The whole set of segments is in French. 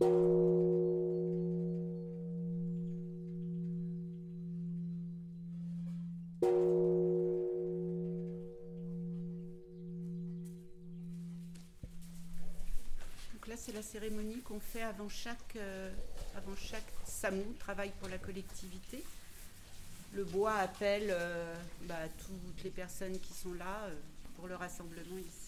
Donc là, c'est la cérémonie qu'on fait avant chaque, euh, avant chaque SAMU, travail pour la collectivité. Le bois appelle euh, bah, toutes les personnes qui sont là euh, pour le rassemblement ici.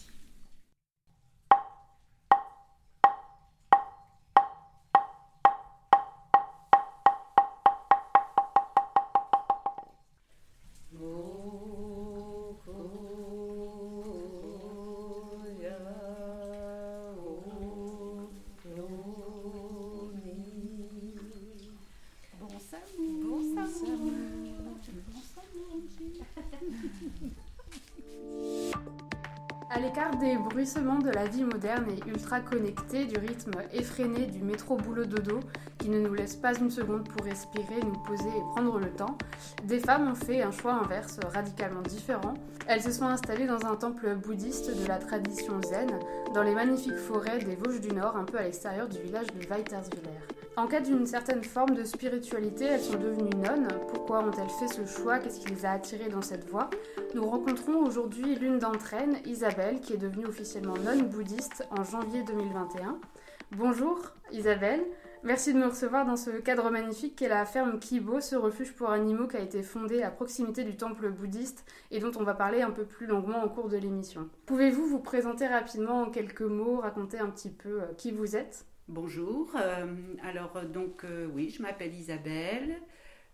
L'écart des bruissements de la vie moderne et ultra connectée, du rythme effréné du métro boulot dodo qui ne nous laisse pas une seconde pour respirer, nous poser et prendre le temps, des femmes ont fait un choix inverse radicalement différent. Elles se sont installées dans un temple bouddhiste de la tradition zen, dans les magnifiques forêts des Vosges du Nord, un peu à l'extérieur du village de Weiterswiller. En cas d'une certaine forme de spiritualité, elles sont devenues nonnes. Pourquoi ont-elles fait ce choix? Qu'est-ce qui les a attirées dans cette voie? Nous rencontrons aujourd'hui l'une d'entre elles, Isabelle, qui est devenue officiellement nonne bouddhiste en janvier 2021. Bonjour Isabelle, merci de nous recevoir dans ce cadre magnifique qu'est la ferme Kibo, ce refuge pour animaux qui a été fondé à proximité du temple bouddhiste et dont on va parler un peu plus longuement au cours de l'émission. Pouvez-vous vous présenter rapidement en quelques mots, raconter un petit peu euh, qui vous êtes? Bonjour, euh, alors euh, donc euh, oui, je m'appelle Isabelle,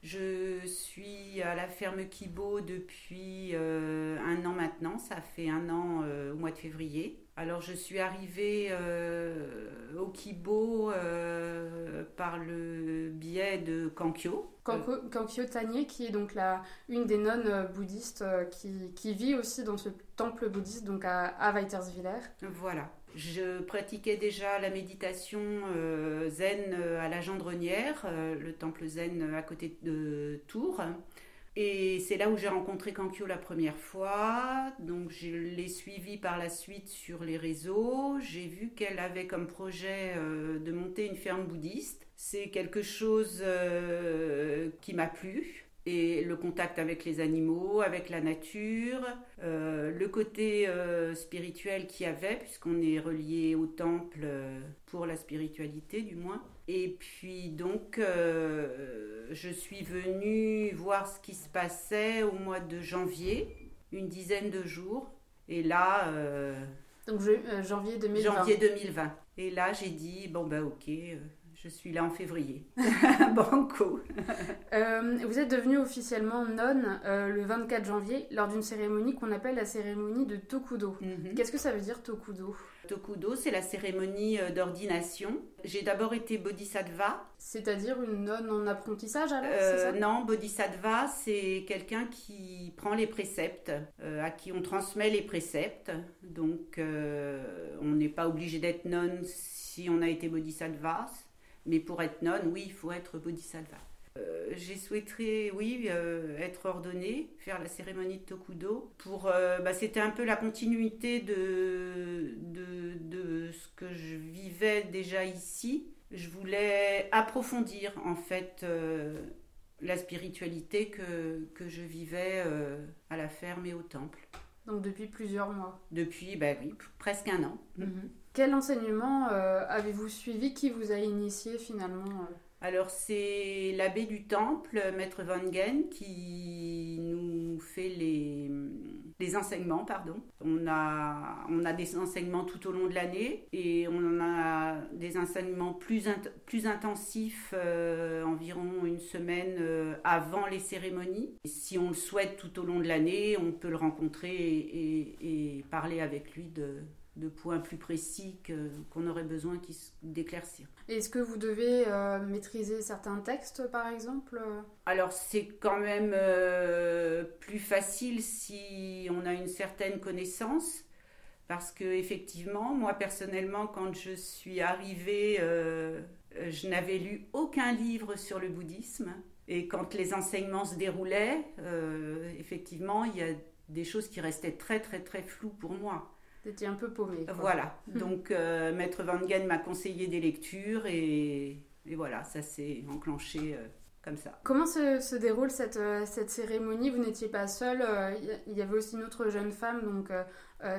je suis à la ferme Kibo depuis un an maintenant, ça fait un an au mois de février. Alors je suis arrivée euh, au Kibo euh, par le biais de Kankyo. Kankyo Tanye, qui est donc la, une des nonnes bouddhistes qui, qui vit aussi dans ce temple bouddhiste, donc à, à Weiterswiller. Voilà. Je pratiquais déjà la méditation euh, zen euh, à la Gendronnière, euh, le temple zen à côté de Tours. Et c'est là où j'ai rencontré Kankyo la première fois. Donc je l'ai suivie par la suite sur les réseaux. J'ai vu qu'elle avait comme projet de monter une ferme bouddhiste. C'est quelque chose qui m'a plu. Et le contact avec les animaux, avec la nature, euh, le côté euh, spirituel qu'il y avait, puisqu'on est relié au temple euh, pour la spiritualité du moins. Et puis donc, je suis venue voir ce qui se passait au mois de janvier, une dizaine de jours. Et là, Donc je- janvier 2020. janvier 2020. Et là, j'ai dit, bon ben ok, je suis là en février. Banco. Euh, vous êtes devenue officiellement nonne euh, le 24 janvier lors d'une cérémonie qu'on appelle la cérémonie de Tokudo. Mhm. Qu'est-ce que ça veut dire Tokudo? Tokudo, c'est la cérémonie euh, d'ordination. J'ai d'abord été bodhisattva. C'est-à-dire une nonne en apprentissage alors Euh, ça? non, bodhisattva, c'est quelqu'un qui prend les préceptes, à qui on transmet les préceptes. Donc, on n'est pas obligé d'être nonne si on a été bodhisattva. Mais pour être nonne, oui, il faut être bodhisattva. Euh, J'ai souhaité, oui, euh, être ordonnée, faire la cérémonie de Tokudo. Pour, euh, bah, c'était un peu la continuité de, de, de ce que je vivais déjà ici. Je voulais approfondir en fait euh, la spiritualité que, que je vivais à la ferme et au temple. Donc depuis plusieurs mois. Depuis, bah oui, presque un an. Quel enseignement euh, avez-vous suivi qui vous a initié finalement euh Alors c'est l'abbé du temple, maître Van Gen, qui nous fait les, les enseignements. Pardon. On, a, on a des enseignements tout au long de l'année et on a des enseignements plus, plus intensifs euh, environ une semaine avant les cérémonies. Si on le souhaite tout au long de l'année, on peut le rencontrer et parler avec lui de, de points plus précis qu'on aurait besoin d'éclaircir. Est-ce que vous devez euh, maîtriser certains textes par exemple euh? Alors c'est quand même euh, plus facile si on a une certaine connaissance parce que effectivement moi personnellement quand je suis arrivée euh, je n'avais lu aucun livre sur le bouddhisme. Et quand les enseignements se déroulaient effectivement il y a des choses qui restaient très très très floues pour moi Un peu paumé. Voilà. Donc, Maître Van Gen m'a conseillé des lectures et, et voilà, ça s'est enclenché comme ça. Comment se, déroule cette, cette cérémonie? Vous n'étiez pas seule, il y avait aussi une autre jeune femme, donc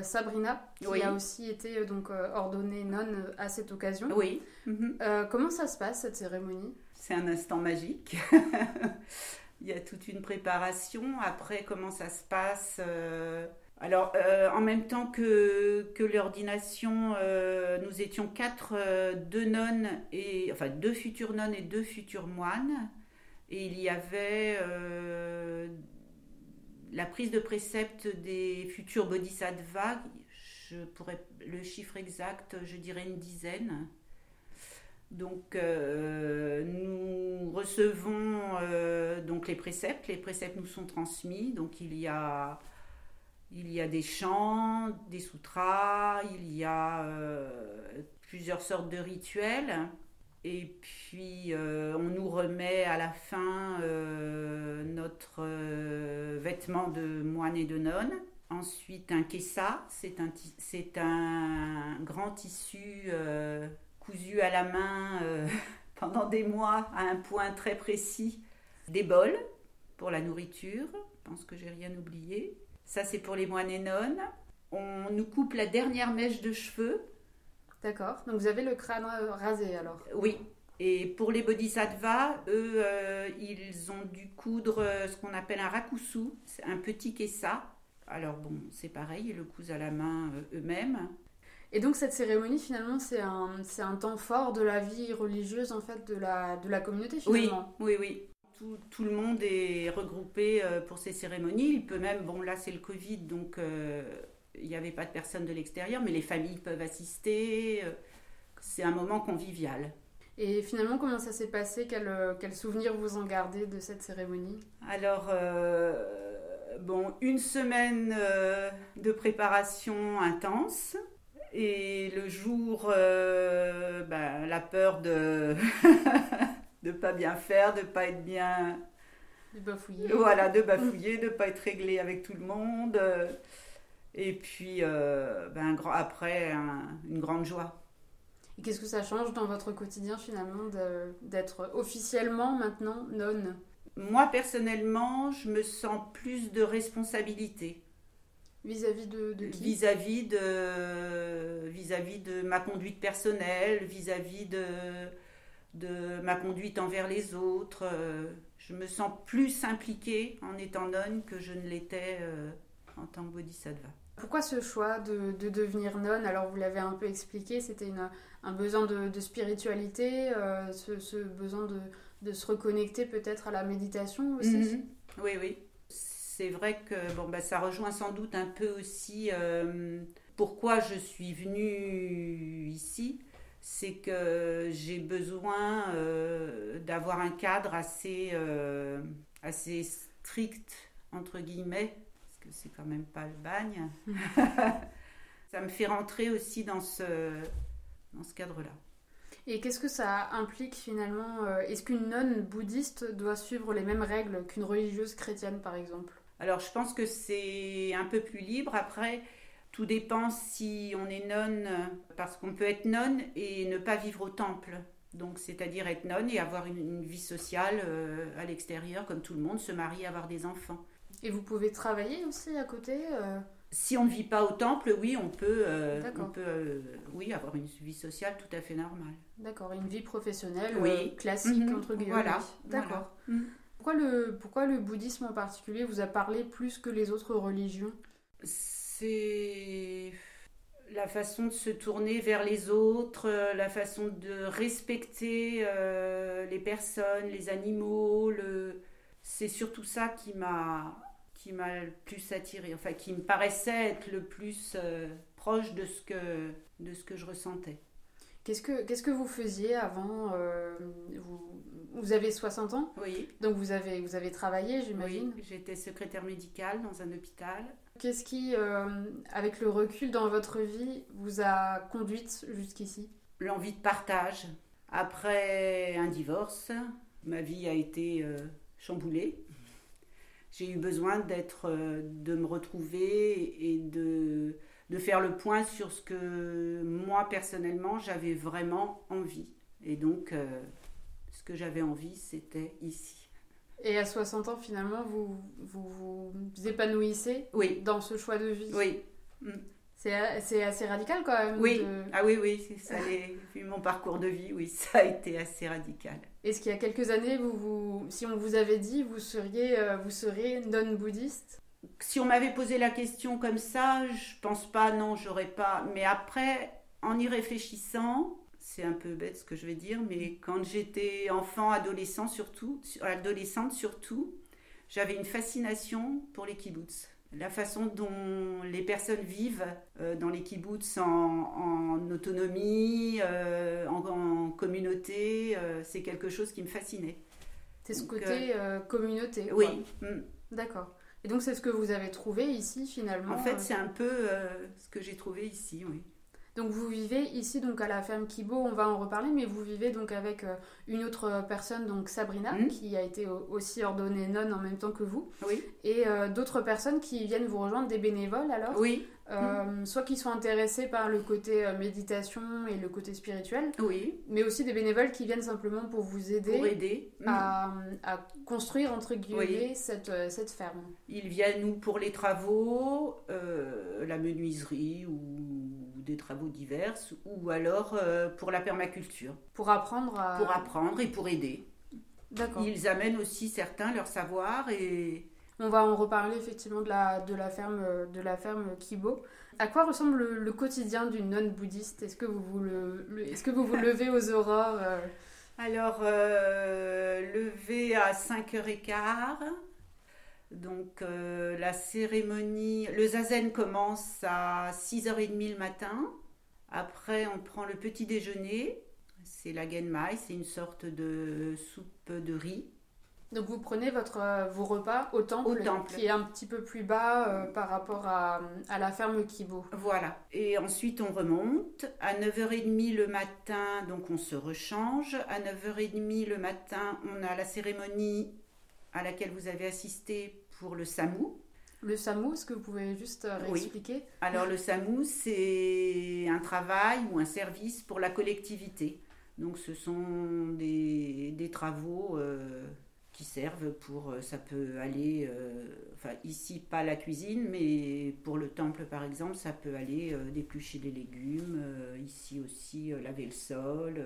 Sabrina, qui a aussi été donc ordonnée nonne à cette occasion. Oui. Mhm. comment ça se passe cette cérémonie? C'est un instant magique. il y a toute une préparation. Après, comment ça se passe euh, Alors, euh, en même temps que, l'ordination, euh, nous étions quatre, deux nonnes, et, enfin deux futures nonnes et deux futurs moines. Et il y avait la prise de précepte des futurs bodhisattvas. Je pourrais le chiffre exact, je dirais une dizaine. Donc euh, nous recevons euh, donc les préceptes, les préceptes nous sont transmis, donc il y a, il y a des chants, des sutras, il y a euh, plusieurs sortes de rituels, et puis on nous remet à la fin notre vêtement de moine et de nonne. Ensuite un kessa, c'est un, un grand tissu cousu à la main euh, pendant des mois à un point très précis. Des bols pour la nourriture, je pense que j'ai rien oublié. Ça c'est pour les moines et nonnes. On nous coupe la dernière mèche de cheveux. D'accord, donc vous avez le crâne rasé alors Oui, et pour les bodhisattvas, eux, euh, ils ont dû coudre euh, ce qu'on appelle un rakusu, un petit kessa. Alors bon, c'est pareil, ils le cousent à la main eux-mêmes. Et donc cette cérémonie, finalement, c'est un, un temps fort de la vie religieuse, en fait, de la, de la communauté, finalement. Oui, oui, oui. Tout, tout le monde est regroupé euh, pour ces cérémonies. Il peut même, bon là c'est le Covid, donc euh, il n'y avait pas de personnes de l'extérieur, mais les familles peuvent assister. Euh, c'est un moment convivial. Et finalement, comment ça s'est passé? Quel, quel souvenir vous en gardez de cette cérémonie? Alors, bon, une semaine de préparation intense. Et le jour, euh, ben, la peur de ne pas bien faire, de pas être bien. De bafouiller. Voilà, de bafouiller, de pas être réglé avec tout le monde. Et puis, euh, ben, après, une grande joie. Et qu'est-ce que ça change dans votre quotidien finalement d'être officiellement maintenant nonne? Moi personnellement, je me sens plus de responsabilité. Vis-à-vis de, de, qui? Vis-à-vis de, vis-à-vis de ma conduite personnelle, vis-à-vis de, de ma conduite envers les autres. Je me sens plus impliquée en étant nonne que je ne l'étais euh, en tant que bodhisattva. Pourquoi ce choix de, de devenir nonne? Alors vous l'avez un peu expliqué, c'était un besoin de, spiritualité, euh, ce, ce, besoin de, se reconnecter peut-être à la méditation aussi? Mhm. Oui, oui c'est vrai que bon, bah, ça rejoint sans doute un peu aussi euh, pourquoi je suis venue ici. C'est que j'ai besoin euh, d'avoir un cadre assez, euh, assez strict, entre guillemets, parce que c'est quand même pas le bagne. ça me fait rentrer aussi dans ce, dans ce cadre-là. Et qu'est-ce que ça implique finalement Est-ce qu'une nonne bouddhiste doit suivre les mêmes règles qu'une religieuse chrétienne par exemple? Alors je pense que c'est un peu plus libre. Après, tout dépend si on est nonne, parce qu'on peut être nonne et ne pas vivre au temple. Donc c'est-à-dire être nonne et avoir une, vie sociale euh, à l'extérieur, comme tout le monde, se marier, avoir des enfants. Et vous pouvez travailler aussi à côté euh Si on ne vit pas au temple, oui, on peut, euh, on peut oui, avoir une vie sociale tout à fait normale. D'accord, une vie professionnelle oui. classique, mhm. entre guillemets. Voilà, d'accord. Mhm. Pourquoi le, pourquoi le bouddhisme en particulier vous a parlé plus que les autres religions? C'est la façon de se tourner vers les autres, la façon de respecter euh, les personnes, les animaux. Le... C'est surtout ça qui m'a qui m'a le plus attiré, enfin qui me paraissait être le plus euh, proche de ce que de ce que je ressentais. Qu'est-ce que, qu'est-ce que vous faisiez avant euh, vous, vous, avez 60 ans? Oui. Donc vous avez, vous avez travaillé, j'imagine? Oui, j'étais secrétaire médicale dans un hôpital. Qu'est-ce qui, euh, avec le recul dans votre vie, vous a conduite jusqu'ici? L'envie de partage. Après un divorce, ma vie a été euh, chamboulée. J'ai eu besoin d'être, de me retrouver et de de faire le point sur ce que moi personnellement j'avais vraiment envie. Et donc, euh, ce que j'avais envie, c'était ici. Et à 60 ans, finalement, vous vous, vous épanouissez Oui, dans ce choix de vie oui. C'est c'est assez radical quand même. Oui, de- ah oui, oui, c'est ça. les- Vu mon parcours de vie, oui, ça a été assez radical. Est-ce qu'il y a quelques années, vous, vous, si on vous avait dit vous seriez, euh, vous seriez non-bouddhiste? Si on m'avait posé la question comme ça, je pense pas, non, j'aurais pas. Mais après, en y réfléchissant, c'est un peu bête ce que je vais dire, mais quand j'étais enfant, adolescent surtout, adolescente surtout, j'avais une fascination pour les kibbutz. La façon dont les personnes vivent euh, dans les kibbutz en, en autonomie, euh, en, en communauté, euh, c'est quelque chose qui me fascinait. C'est ce Donc, côté communauté. Oui. mm. D'accord. Et donc c'est ce que vous avez trouvé ici finalement. En fait, c'est un peu ce que j'ai trouvé ici, oui. Donc vous vivez ici donc à la ferme Kibo, on va en reparler, mais vous vivez donc avec euh, une autre personne, donc Sabrina, Mhm. qui a été au- aussi ordonnée nonne en même temps que vous, Oui. et euh, d'autres personnes qui viennent vous rejoindre, des bénévoles alors, Oui, Euh, soit qui sont intéressés par le côté euh, méditation et le côté spirituel, oui, mais aussi des bénévoles qui viennent simplement pour vous aider pour aider. Mm. à, à construire entre guillemets Oui. cette, euh, cette ferme. Ils viennent ou pour les travaux, euh, la menuiserie ou des travaux divers, ou alors pour la permaculture, Pour apprendre à... pour apprendre et pour aider. D'accord. Ils amènent aussi certains leur savoir et On va en reparler effectivement de la, de la, ferme, de la ferme Kibo. À quoi ressemble le, quotidien d'une nonne bouddhiste Est-ce que vous vous, le, est-ce que vous vous levez aux aurores euh, Alors, euh, levé à 5h15. Donc, euh, la cérémonie, le zazen commence à 6h30 le matin. Après, on prend le petit déjeuner. C'est la genmai, c'est une sorte de soupe de riz. Donc vous prenez votre, euh, vos repas au temple, Au temple. qui est un petit peu plus bas euh, par rapport à, à la ferme Kibo. Voilà. Et ensuite, on remonte. À 9h30 le matin, donc on se rechange. À 9h30 le matin, on a la cérémonie à laquelle vous avez assisté pour le samou. Le SAMU, est-ce que vous pouvez juste euh, Oui. réexpliquer? Alors le SAMU, c'est un travail ou un service pour la collectivité. Donc ce sont des, des travaux euh, qui servent pour, euh, ça peut aller, euh, enfin ici pas la cuisine, mais pour le temple par exemple, ça peut aller euh, d'éplucher des légumes, euh, ici aussi laver le sol,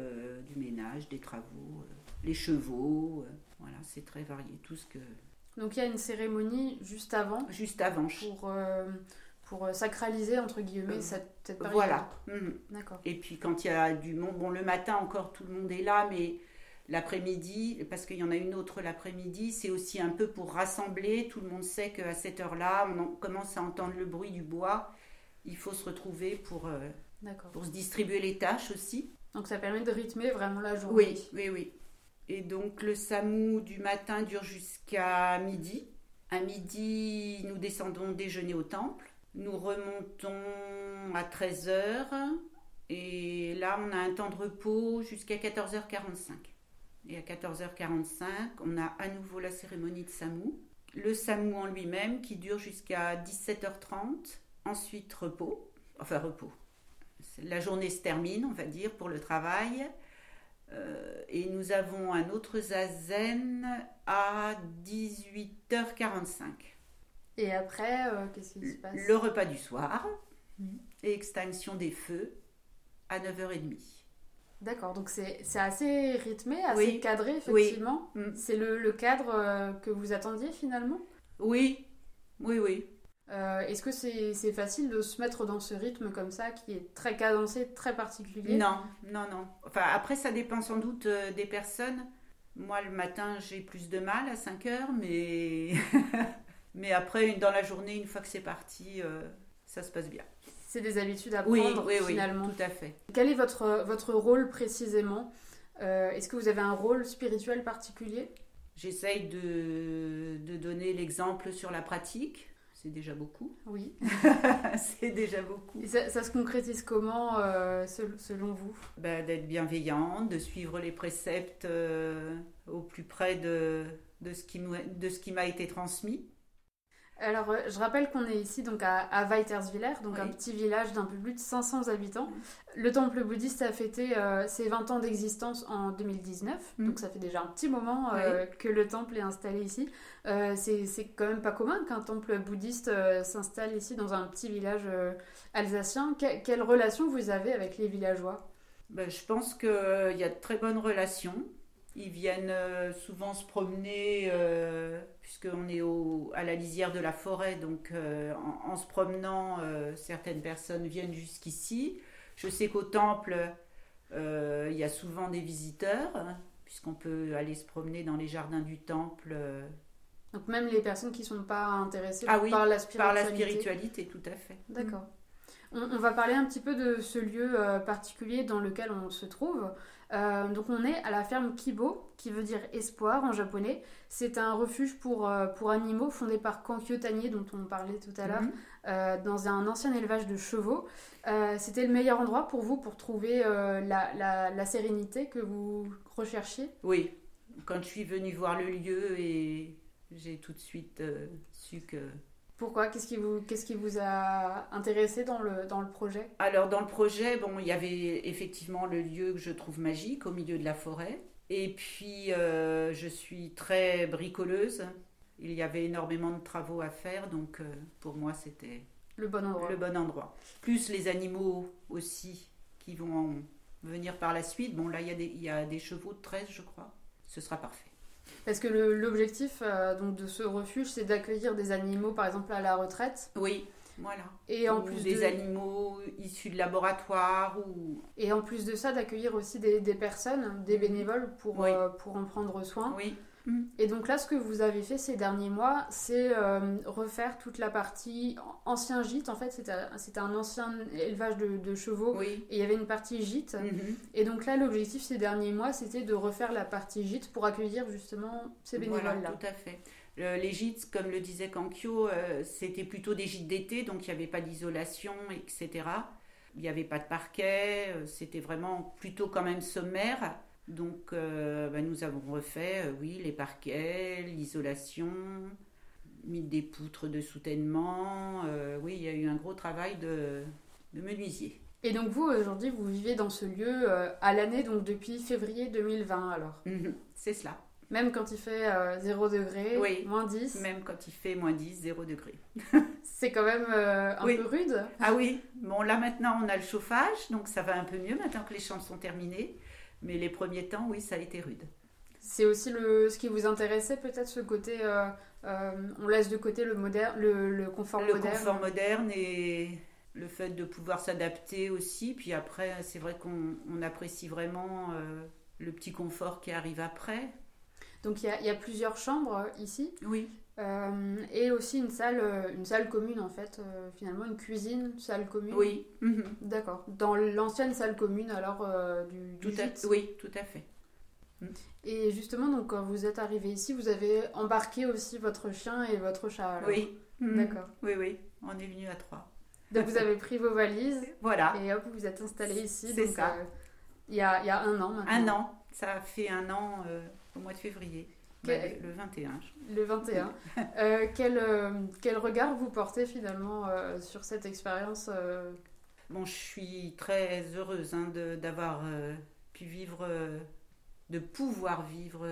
du ménage, des travaux, les chevaux, voilà, c'est très varié, tout ce que... Donc il y a une cérémonie juste avant Juste avant, pour, pour sacraliser entre guillemets cette, période. voilà. Mhm. D'accord. Et puis quand il y a du monde, bon le matin encore tout le monde est là, mais l'après-midi, parce qu'il y en a une autre l'après-midi, c'est aussi un peu pour rassembler. Tout le monde sait qu'à cette heure-là, on en- commence à entendre le bruit du bois. Il faut se retrouver pour, euh, pour se distribuer les tâches aussi. Donc ça permet de rythmer vraiment la journée. Oui, oui, oui. Et donc le SAMU du matin dure jusqu'à midi. À midi, nous descendons déjeuner au temple. Nous remontons à 13h. Et là, on a un temps de repos jusqu'à 14h45. Et à 14h45, on a à nouveau la cérémonie de SAMU. Le SAMU en lui-même qui dure jusqu'à 17h30. Ensuite, repos. Enfin, repos. La journée se termine, on va dire, pour le travail. Euh, et nous avons un autre zazen à 18h45. Et après, euh, qu'est-ce qui se passe? Le repas du soir Mhm. et extinction des feux à 9h30. D'accord, donc c'est assez rythmé, assez Oui. cadré, effectivement. Mm. C'est le, le cadre euh, que vous attendiez finalement? Oui, oui, oui. Euh, Est-ce que c'est facile de se mettre dans ce rythme comme ça, qui est très cadencé, très particulier? Non, non, non. Enfin, après, ça dépend sans doute euh, des personnes. Moi, le matin, j'ai plus de mal à 5 heures, mais... mais après, dans la journée, une fois que c'est parti, euh, ça se passe bien. C'est des habitudes à prendre oui, oui, finalement. tout à fait. Quel est votre, votre rôle précisément Euh, Est-ce que vous avez un rôle spirituel particulier? J'essaye de, de donner l'exemple sur la pratique. C'est déjà beaucoup. Oui. c'est déjà beaucoup. Et ça, ça se concrétise comment euh, sel- selon vous? Ben, D'être bienveillante, de suivre les préceptes euh, au plus près de, de ce qui m'a- de ce qui m'a été transmis. Alors, je rappelle qu'on est ici donc à, à Weiterswiller, donc un petit village d'un peu plus de 500 habitants. Le temple bouddhiste a fêté ses 20 ans d'existence en 2019, mm. donc ça fait déjà un petit moment que le temple est installé ici. C'est quand même pas commun qu'un temple bouddhiste s'installe ici dans un petit village alsacien. quelle relation vous avez avec les villageois? Ben, Je pense qu'il y a de très bonnes relations. Ils viennent euh, souvent se promener, euh, puisqu'on est au, à la lisière de la forêt, donc euh, en, se promenant, certaines personnes viennent jusqu'ici. Je sais qu'au temple, il y a souvent des visiteurs, puisqu'on peut aller se promener dans les jardins du temple. Donc même les personnes qui ne sont pas intéressées ah par la spiritualité. Par la spiritualité, tout à fait. D'accord. On, va parler un petit peu de ce lieu particulier dans lequel on se trouve. Euh, donc on est à la ferme Kibo, qui veut dire espoir en japonais. C'est un refuge pour, euh, pour animaux fondé par Kankyo Tanier, dont on parlait tout à l'heure, mhm. euh, dans un ancien élevage de chevaux. C'était le meilleur endroit pour vous pour trouver la, la, la, sérénité que vous recherchiez? Oui, quand je suis venue voir le lieu et j'ai tout de suite su que pourquoi? Qu'est-ce qui, vous, qu'est-ce qui vous a intéressé dans le, dans le projet? Alors, dans le projet, bon, il y avait effectivement le lieu que je trouve magique, au milieu de la forêt. Et puis, euh, je suis très bricoleuse. Il y avait énormément de travaux à faire, donc euh, pour moi, c'était le bon endroit. Le bon endroit. Plus les animaux aussi qui vont venir par la suite. Bon, là, il y a des, il y a des chevaux de 13, je crois. Ce sera parfait. Parce que l'objectif euh, donc de ce refuge, c'est d'accueillir des animaux, par exemple à la retraite. Oui, voilà. Et en plus des animaux issus de laboratoire ou. Et en plus de ça, d'accueillir aussi des, des, personnes, des bénévoles pour, euh, pour en prendre soin. Oui. Et donc là, ce que vous avez fait ces derniers mois, c'est euh, refaire toute la partie ancien gîte. En fait, c'était un ancien élevage de, chevaux et il y avait une partie gîte. Mhm. Et donc là, l'objectif ces derniers mois, c'était de refaire la partie gîte pour accueillir justement ces bénévoles-là. Voilà, tout à fait. les gîtes, comme le disait Kankyo, euh, c'était plutôt des gîtes d'été, donc il n'y avait pas d'isolation, etc. Il n'y avait pas de parquet, euh, c'était vraiment plutôt quand même sommaire. Donc, euh, bah, nous avons refait, euh, oui, les parquets, l'isolation, mis des poutres de soutènement. Euh, oui, il y a eu un gros travail de, menuisier. Et donc, vous, aujourd'hui, vous vivez dans ce lieu à l'année, donc depuis février 2020, alors? Mhm, C'est cela. Même quand il fait 0 degré, oui, moins 10 Même quand il fait moins 10, 0 degré. C'est quand même un peu rude? Ah oui, bon là maintenant on a le chauffage, donc ça va un peu mieux maintenant que les chambres sont terminées. Mais les premiers temps, oui, ça a été rude. C'est aussi le, ce qui vous intéressait, peut-être ce côté. Euh, euh, on laisse de côté le, moderne, le, confort moderne. Le confort moderne et le fait de pouvoir s'adapter aussi. Puis après, c'est vrai qu'on apprécie vraiment euh, le petit confort qui arrive après. Donc il y, y, a plusieurs chambres ici? Oui. Euh, et aussi une salle, euh, une salle commune en fait, euh, finalement une cuisine, salle commune. Oui. Mhm. D'accord. Dans l'ancienne salle commune alors du, tout Oui, tout à fait. Et justement, donc quand vous êtes arrivé ici, vous avez embarqué aussi votre chien et votre chat. Oui. Mhm. D'accord. Oui, oui. On est venu à trois. Donc vous avez pris vos valises. Voilà. Et hop, vous êtes installé ici. C'est ça. Il y, a, y, a, un an maintenant. Un an. Ça fait un an au mois de février. Bah, le 21. Le 21. Euh, quel, euh, quel, regard vous portez finalement euh, sur cette expérience Bon, je suis très heureuse hein, d'avoir pu vivre, de pouvoir vivre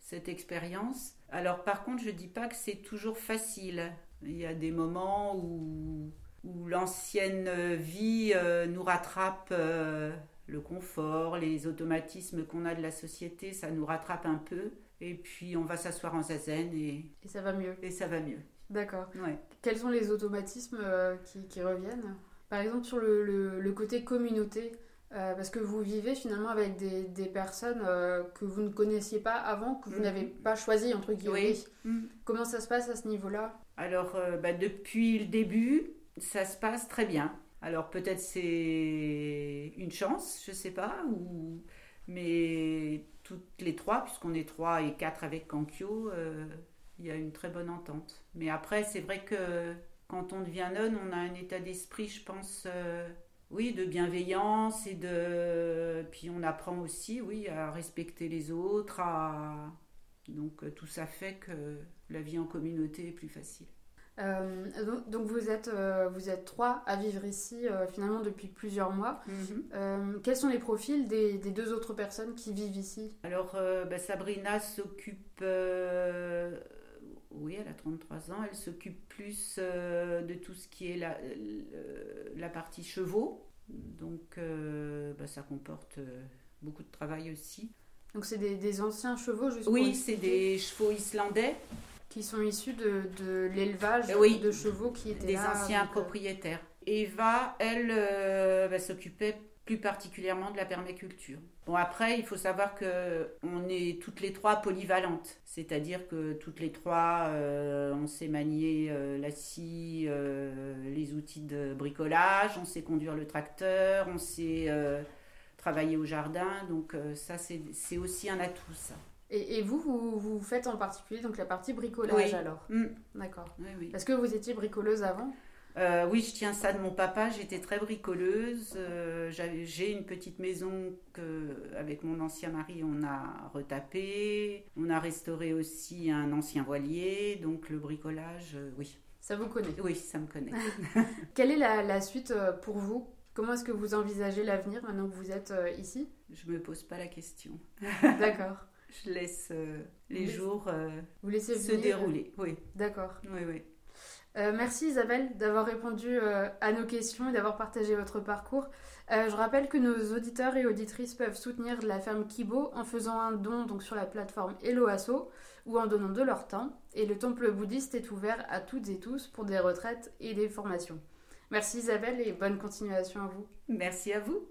cette expérience. Alors par contre, je ne dis pas que c'est toujours facile. Il y a des moments où, où l'ancienne vie nous rattrape le confort, les automatismes qu'on a de la société, ça nous rattrape un peu. Et puis on va s'asseoir en zazen et... Et ça va mieux. Et ça va mieux. D'accord. Ouais. Quels sont les automatismes euh, qui, qui, reviennent? Par exemple sur le, le, côté communauté, euh, parce que vous vivez finalement avec des, des personnes euh, que vous ne connaissiez pas avant, que vous mm. n'avez pas choisi entre guillemets. Oui. Mm. Comment ça se passe à ce niveau-là? Alors bah, depuis le début, ça se passe très bien. Alors peut-être c'est une chance, je sais pas, ou mais toutes les trois, puisqu'on est trois et quatre avec Kankyo, euh, il y a une très bonne entente. Mais après, c'est vrai que quand on devient nonne, on a un état d'esprit, je pense, euh, oui, de bienveillance et de. Puis on apprend aussi, oui, à respecter les autres, à. Donc tout ça fait que la vie en communauté est plus facile. Euh, donc vous êtes, euh, vous êtes trois à vivre ici euh, finalement depuis plusieurs mois. Mhm. quels sont les profils des, deux autres personnes qui vivent ici? Alors bah, Sabrina s'occupe, oui elle a 33 ans, elle s'occupe plus de tout ce qui est la, la partie chevaux. Donc bah, ça comporte beaucoup de travail aussi. Donc c'est des, anciens chevaux juste Oui, c'est des chevaux islandais qui sont issus de, de l'élevage oui, de chevaux qui étaient des anciens euh, propriétaires. Eva, elle, euh, va s'occupait plus particulièrement de la permaculture. Bon après, il faut savoir que on est toutes les trois polyvalentes, c'est-à-dire que toutes les trois, euh, on sait manier la scie, les outils de bricolage, on sait conduire le tracteur, on sait travailler au jardin, donc ça c'est aussi un atout ça. Et, vous, vous, faites en particulier donc la partie bricolage alors mm. D'accord. Oui, Est-ce que vous étiez bricoleuse avant? Euh, oui, je tiens ça de mon papa. J'étais très bricoleuse. Euh, j'ai une petite maison que, avec mon ancien mari, on a retapé. On a restauré aussi un ancien voilier. Donc le bricolage, euh, oui. Ça vous connaît? Oui, ça me connaît. Quelle est la, la suite pour vous? Comment est-ce que vous envisagez l'avenir maintenant que vous êtes ici? Je me pose pas la question. D'accord je laisse euh, les jours euh, Vous laissez se dérouler. Oui. D'accord. Oui, oui. Euh, merci Isabelle d'avoir répondu à nos questions et d'avoir partagé votre parcours. je rappelle que nos auditeurs et auditrices peuvent soutenir la ferme Kibo en faisant un don donc sur la plateforme Eloasso ou en donnant de leur temps. Et le temple bouddhiste est ouvert à toutes et tous pour des retraites et des formations. Merci Isabelle et bonne continuation à vous. Merci à vous.